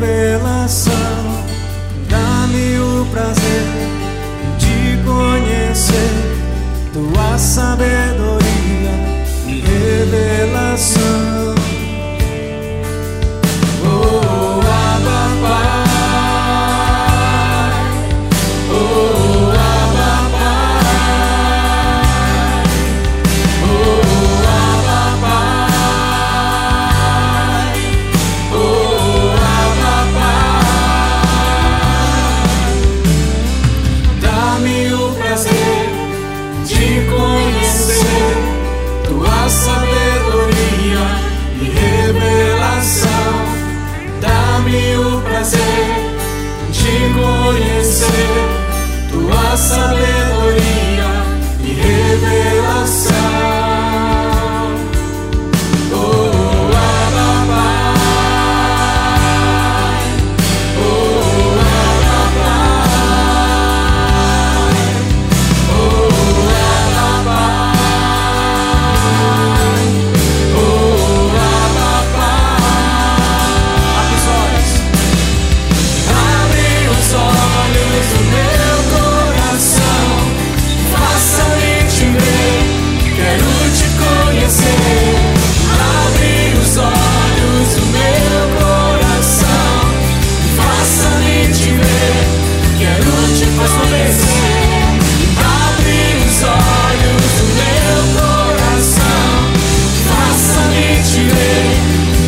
debe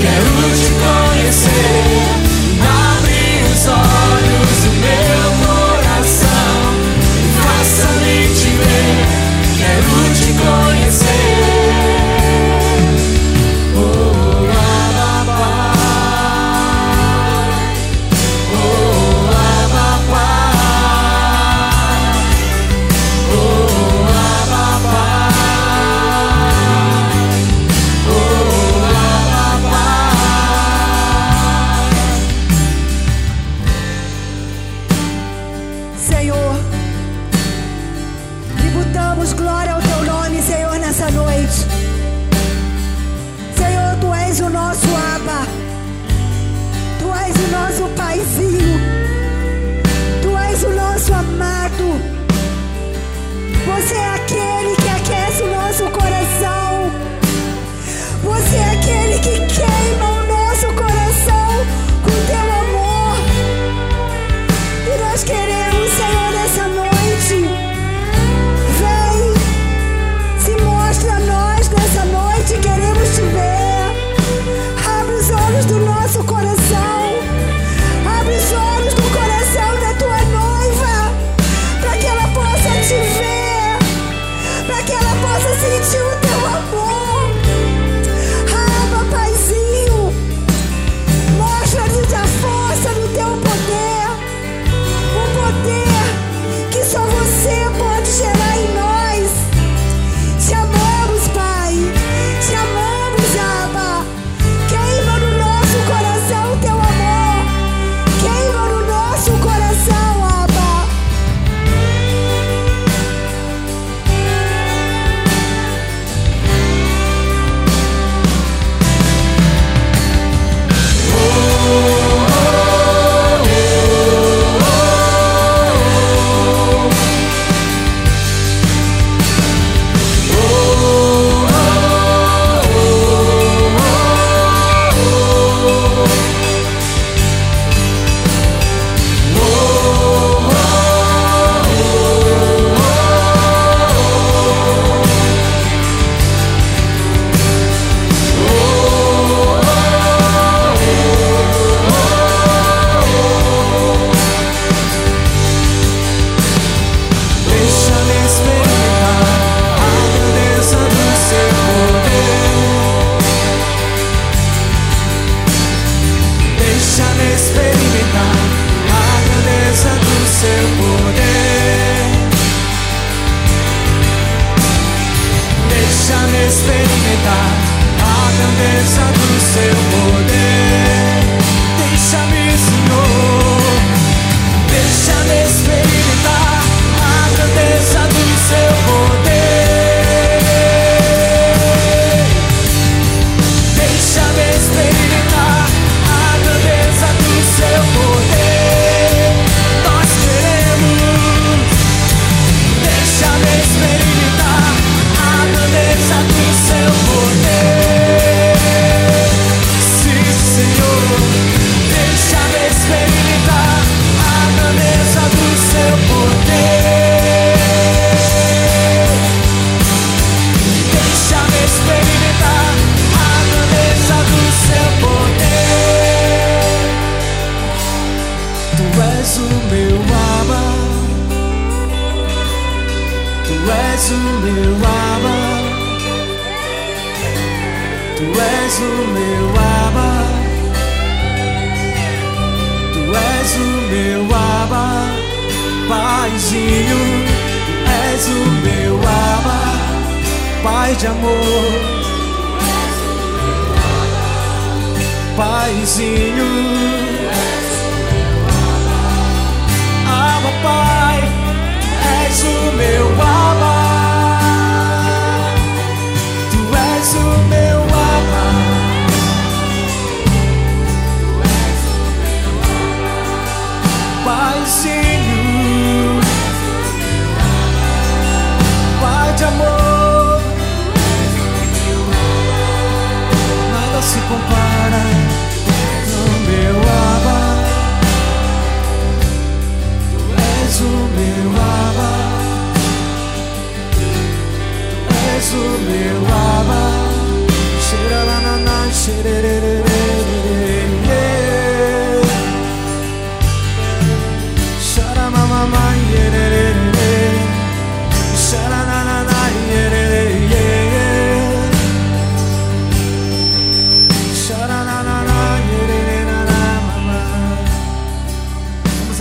quero te conhecer. Abre os olhos beleza do seu corpo. Meu aba. Tu és o meu aba. Tu és o meu aba. Paizinho, tu és o meu aba. Pai de amor. Paizinho, Aba Pai, és o meu aba.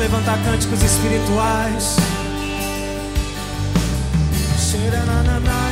Levantar cânticos espirituais. Xeranananá,